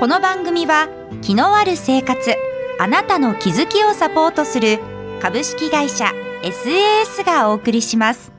この番組は気のある生活あなたの気づきをサポートする株式会社 SAS がお送りします。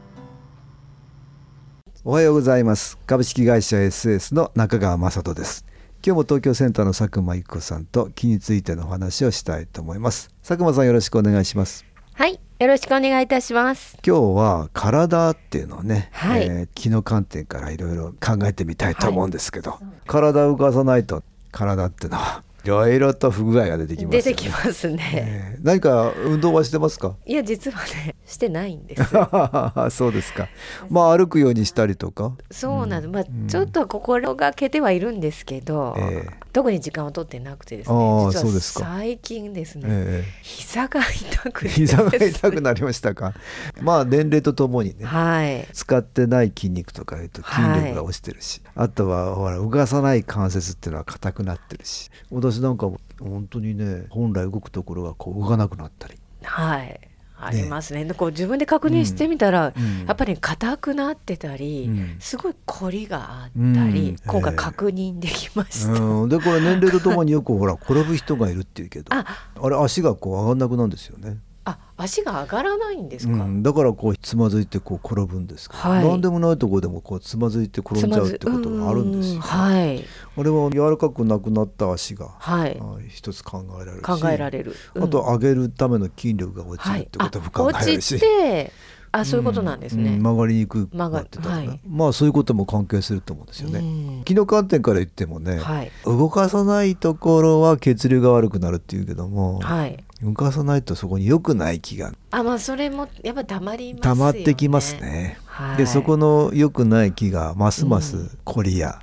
おはようございます。株式会社 SS の中川雅人です。今日も東京センターの佐久間由子さんと気についてのお話をしたいと思います。佐久間さんよろしくお願いします。はい、よろしくお願いいたします。今日は体っていうのをね、はい。えー気の観点からいろいろ考えてみたいと思うんですけど、体を動かさないと体ってのは。いろいろと不具合が出てきますよね。出てきますね。え。ー何か運動はしてますか？いや、実はね、してないんです。そうですか。まあ歩くようにしたりとか？そうなの、まあ、ちょっと心がけてはいるんですけど、ええ。特に時間を取ってなくてですあね。ー実はそうですか。最近ですね、え膝が痛くえて、膝が痛くなりましたか？まあ年齢とともにね。はい。使ってない筋肉とかいうと筋力が落ちてるし、あとはほら動かさない関節っていうのは硬くなってるし私なんかも本当にね本来動くところがこう動かなくなったり。はい。ありますね。でこう自分で確認してみたら、うん。やっぱり硬くなってたり、うん。すごい凝りがあったり、うん。今回確認できました。うん。でこれ年齢とともによくほら転ぶ人がいるっていうけど あ。あ、れ足がこう上がんなくなるんですよね、あ、足が上がらないんですか？うん、だからこうつまずいてこう転ぶんですけど、はい何でもないところでもこうつまずいて転んじゃうってことがあるんですよ、うはい。あれは柔らかくなくなった足が、はい。あ一つ考えられるし考えられる。うんあと上げるための筋力が落ちるってことも考えられるし、あ落ちて、あ、そういうことなんですね。うん曲がりにくくなってたはいまあそういうことも関係すると思うんですよね。うん気の観点から言ってもね、はい。動かさないところは血流が悪くなるっていうけども、はい。動かさないとそこに良くない気があ、まあ、それも、やっぱ溜まりますよね。溜まってきます。ね。はい。でそこの良くない気がますます凝りや、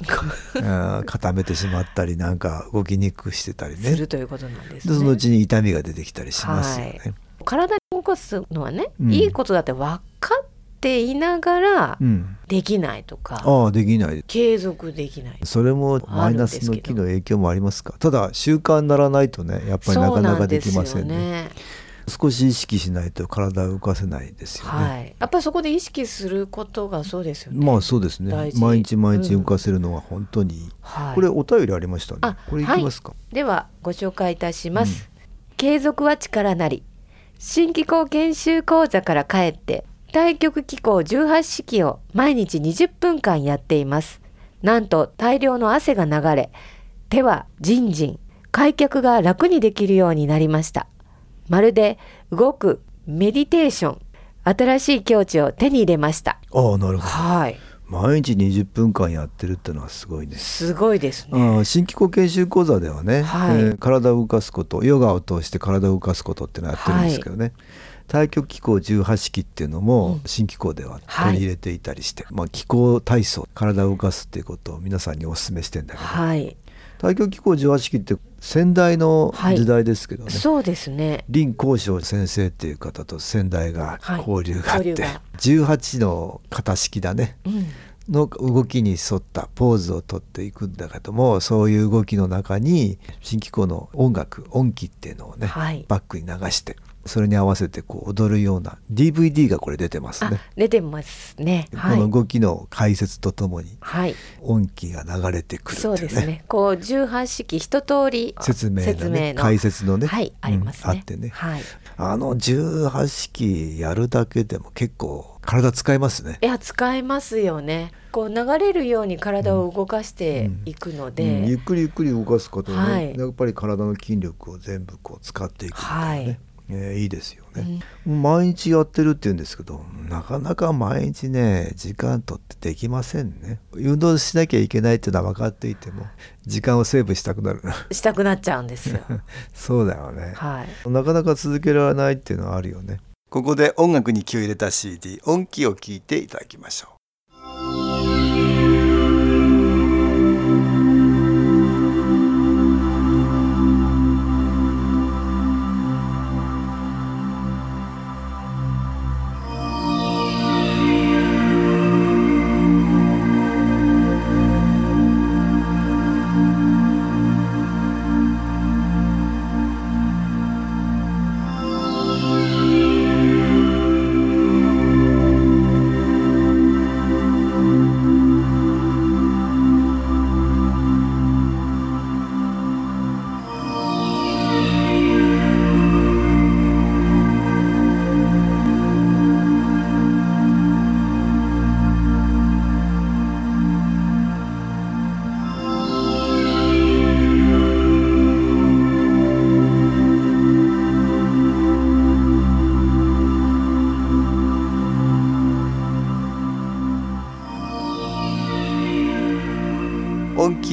うん 固めてしまったりなんか動きにくくしてたりねするということなんですね。でそのうちに痛みが出てきたりしますよね。はい体を動かすのはね、うんいいことだって分かっていながらうん、できないとか、ああできない。継続できない。それもマイナスの気の影響もありますか？ただ習慣にならないとねやっぱりなかなかできませんね。少し意識しないと体を動かせないですよね、はい。やっぱりそこで意識することがそうですよね。まあそうですね。毎日毎日動かせるのは本当にいい、はい。これお便りありましたね。あこれいきますか、ではご紹介いたします、継続は力なり。新機構研修講座から帰って対局機構18式を毎日20分間やっています。なんと大量の汗が流れ手はじんじん開脚が楽にできるようになりました。まるで動くメディテーション新しい境地を手に入れました。ああなるほど。はい。毎日20分間やってるってのはすごいね。すごいですね。新機構研修講座ではね、はい。えー体を動かすことヨガを通して体を動かすことってのをやってるんですけどね、太極機構18式っていうのも新機構では取り入れていたりして、まあ、気候体操体を動かすっていうことを皆さんにお勧めしてんだけど、はい。太極機構18式って先代の時代ですけどね、そうですね。林光章先生っていう方と先代がはい。交流があって、交流が。18の型式だね。うん。の動きに沿ったポーズをとっていくんだけどもそういう動きの中に新機構の音楽音機っていうのをね、はい。バックに流してそれに合わせてこう踊るような DVD がこれ出てますあね。出てますね。はい。この動きの解説とともにはい。音機が流れてくるっていそうですね。こう十八式一通り説明のねの解説のねはい、ありますね。うんあってねはい。あの18式やるだけでも結構体使いますね。いや使えますよね。こう流れるように体を動かしていくので、うんゆっくりゆっくり動かすことで、ねはいやっぱり体の筋力を全部こう使っていくみたいなね、はいえーいいですよね、毎日やってるって言うんですけどなかなか毎日ね時間とってできませんね。運動しなきゃいけないっていうのは分かっていても時間をセーブしたくなるしたくなっちゃうんですよ。そうだよね、はい。なかなか続けられないっていうのはあるよね。ここで音楽に気を入れた CD 音機を聴いていただきましょう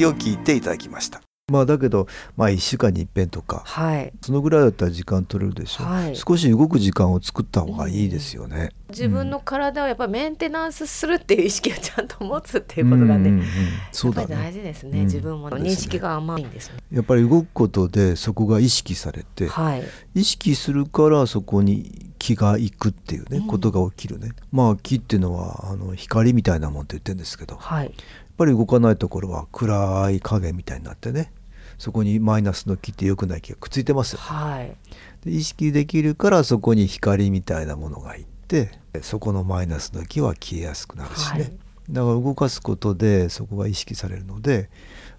本気を聞いていただきました。まあだけどまあ1週間に一遍とかはい。そのぐらいだったら時間取れるでしょ、はい。少し動く時間を作った方がいいですよね、自分の体をやっぱりメンテナンスするっていう意識をちゃんと持つっていうことがね、うんうんうんそうだやっぱり大ね事ですね、うん。自分も認識が甘いんですね。やっぱり動くことでそこが意識されて、はい。意識するからそこに気がいくっていうね、うん。ことが起きるね。まあ気っていうのはあの光みたいなもんって言ってるんですけどはいぱり動かないところは暗い影みたいになってね。そこにマイナスの気って良くない気がくっついてますよはい。で意識できるからそこに光みたいなものがいってそこのマイナスの気は消えやすくなるしね、はい。だから動かすことでそこが意識されるので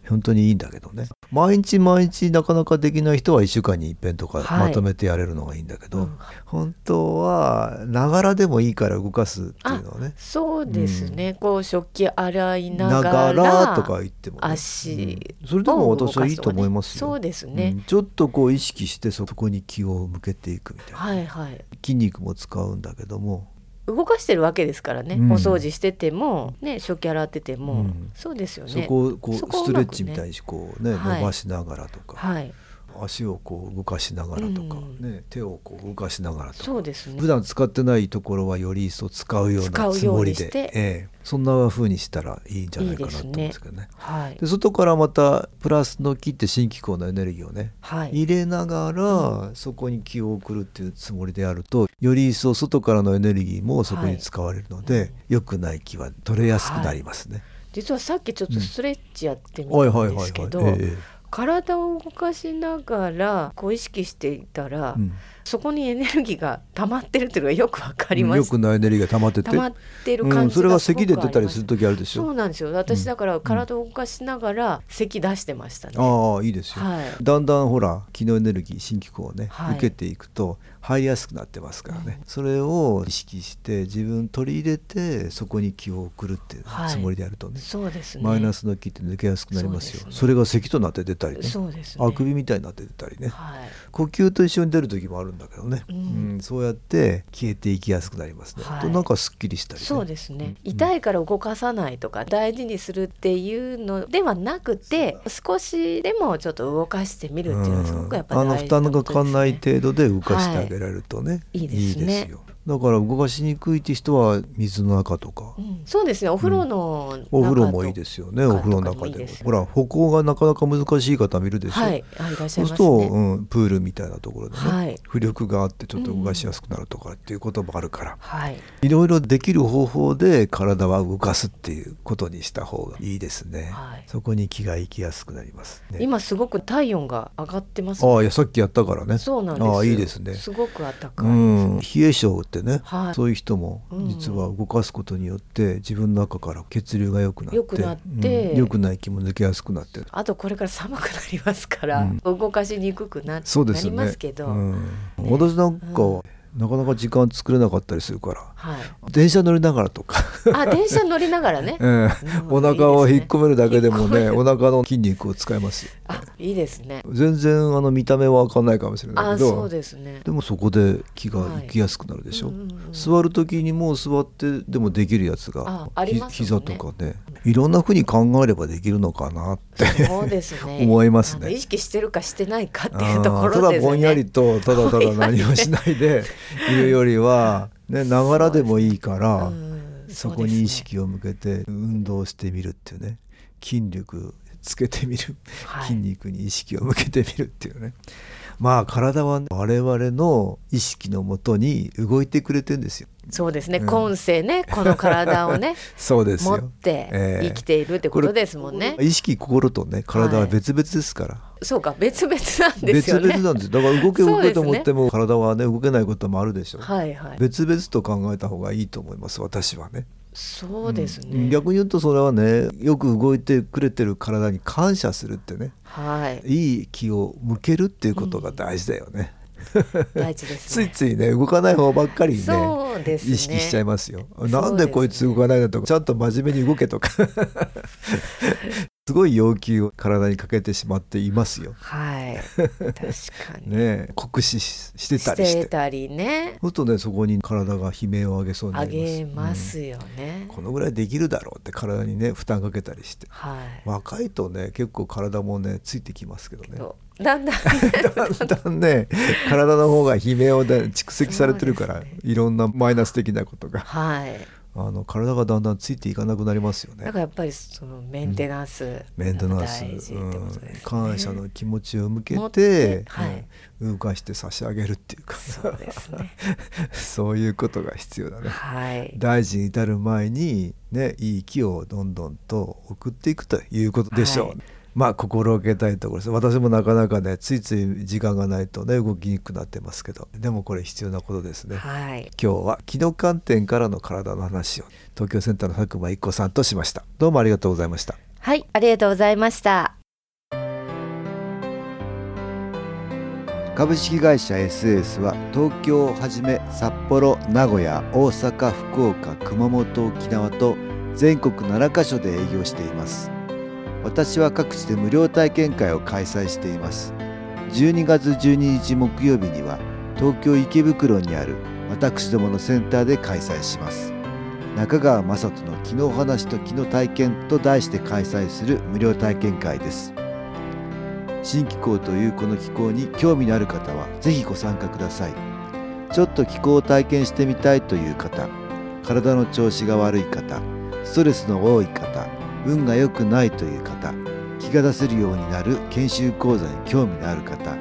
本当にいいんだけどね。毎日毎日なかなかできない人は1週間に一遍とかはい。まとめてやれるのがいいんだけど、うん。本当はながらでもいいから動かすっていうのはね。そうですね、こう食器洗いなながらとか言ってもね、足うん。それでも私はいいと思いますよ、そうですね、うん。ちょっとこう意識してそこに気を向けていくみたいな、はいはい。筋肉も使うんだけども動かしてるわけですからね、うん。お掃除しててもね食器洗ってても、うん。そうですよね。そこをこうストレッチみたいにこうねはい。伸ばしながらとか、はい足をこう動かしながらとか、うん。ね、手をこう動かしながらとかそうですね。普段使ってないところはより一層使うようなつもりでええそんな風にしたらいいんじゃないかなと思うんですけどね。はい。で外からまたプラスの気って新機構のエネルギーをねはい。入れながらそこに気を送るっていうつもりでやるとより一層外からのエネルギーもそこに使われるので、はい良くない気は取れやすくなりますね。実はさっきちょっとストレッチやってみはいたん。はいはいはいですけどええ体を動かしながらこう意識していたら、うん。そこにエネルギーが溜まってるっていうのがよくわかりま良す、くないエネルギーが溜まってて。溜まってるうん、感じそれががす。ごく咳で出たりすする時あるでしょそうなんですよ。私だから体を動かしながら咳出してましたね、ああいいですよ、はい。だんだんほら気のエネルギー新機構をね、はい。受けていくと入りやすくなってますからね、それを意識して自分取り入れてそこに気を送るっていうはい。つもりでやるとね、そうですね。マイナスの気って抜けやすくなりますよ。そそれが咳となって出たりね。そうですね。あくびみたいになって出たりね、はい。呼吸と一緒に出る時もあるんだけどね、ううんんそうやって消えていきやすくなりますね、はい。となんかすっきりしたりね。そうですね、痛いから動かさないとか大事にするっていうのではなくて少しでもちょっと動かしてみるっていうのはすごくやっぱあのり大事負担がかかんないと程度で動かしてあげられるとね、い。いいですね。よだから動かしにくいって人は水の中とか、うん。そうですね。お風呂の中と、お風呂もいいですよね。中お風呂の中でも。ほら歩行がなかなか難しい方見るでしょ、はい。あいらっしゃそうすると、うん、プールみたいなところでね、はい。浮力があってちょっと動かしやすくなるとかっていうこともあるから、はい。いろいろできる方法で体は動かすっていうことにした方がいいですね、はい。そこに気が行きやすくなります、ね、今すごく体温が上がってますああいやさっきやったからね。そうなんですああいいですね。すごく暖かういです、ん、冷え性ってね、はい。そういう人もうん実は動かすことによって自分の中から血流が良くなって良くなって。うん。良くない気も抜けやすくなってあとこれから寒くなりますから、うん。動かしにくくななりそうですよね。ますけど、うん。ね。私なんかはなかなか時間作れなかったりするから。はい。電車乗りながらとか、あ電車乗りながらね。ええ。うんお腹を引っ込めるだけでもねお腹の筋肉を使いますよ。あいいですね。全然あの見た目は分かんないかもしれないあけど。そうですね。でもそこで気が行きやすくなるでしょ、はい。うんうんうん座る時にも座ってでもできるやつがあありますもんね。ひ膝とかねいろんなふうに考えればできるのかなってそうですね。思いますね。意識してるかしてないかってあいうところですね。だぼんやりとただただ 何もしないでいるよりはねながらでもいいからうんそこに意識を向けて運動してみるっていうね。筋力つけてみる、はい。筋肉に意識を向けてみるっていうね。まあ体は、ね、我々の意識のもとに動いてくれてるんですよ。そうですね、うん。今世ねこの体をね そうですよ。持ってええ。生きているってことですもんね、意識心とね体は別々ですから、そうか別々なんですよね。別々なんですだから動け動けと思っても、体はね動けないこともあるでしょ、はいはい。別々と考えた方がいいと思います私はねそうですね、うん逆に言うとそれはねよく動いてくれてる体に感謝するってね。はい。いい気を向けるっていうことが大事だよね、大事です ついねついね動かない方ばっかりねね。意識しちゃいますよ。なんでこいつ動かないんだとかちゃんと真面目に動けとかすごい要求を体にかけてしまっていますよ。はい。確かに。ね酷使してたりして。してたりね。そうするとねそこに体が悲鳴を上げそうになあります。げますよね、うん。このぐらいできるだろうって体にね負担かけたりして。はい。若いとね結構体もねついてきますけどね。だんだんだんだんね 体の方が悲鳴を、ね、蓄積されてるから、ね。いろんなマイナス的なことが。はいあの体がだんだんついていかなくなりますよね。だからやっぱりそのメンテナンスメンテナンス、うん。感謝の気持ちを向けてて、はい。うん。動かして差し上げるっていうか。そうですね。そういうことが必要だね。はい。大事に至る前にねいい気をどんどんと送っていくということでしょう、はいまあ心がけたいところです。私もなかなかねついつい時間がないとね動きにくくなってますけど。でもこれ必要なことですね、はい。今日は気の観点からの体の話を。東京センターの佐久間一子さんとしました。どうもありがとうございました。はいありがとうございました。株式会社 SS は東京をはじめ札幌名古屋大阪福岡熊本沖縄と全国7カ所で営業しています私は各地で無料体験会を開催しています。12月12日木曜日には東京池袋にある私どものセンターで開催します。中川雅人の気の話と気の体験と題して開催する無料体験会です。新気候というこの気候に興味のある方はぜひご参加ください。ちょっと気候を体験してみたいという方体の調子が悪い方ストレスの多い方運が良くないという方気が出せるようになる研修講座に興味のある方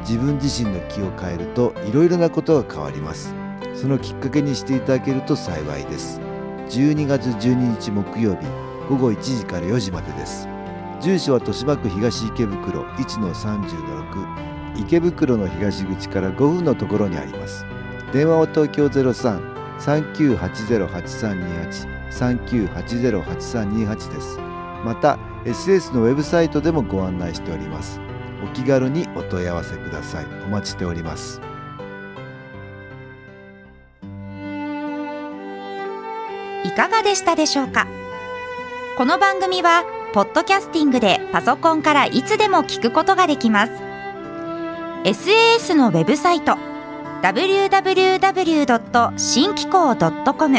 自分自身の気を変えるといろいろなことが変わります。そのきっかけにしていただけると幸いです。12月12日木曜日午後1時から4時までです。住所は豊島区東池袋1-30-6池袋の東口から5分のところにあります。電話は東京03-3980-8328 3980-8328です。また SS のウェブサイトでもご案内しております。お気軽にお問い合わせください。お待ちしております。いかがでしたでしょうか？この番組はポッドキャスティングでパソコンからいつでも聞くことができます。SAS のウェブサイト www. 新機構 .com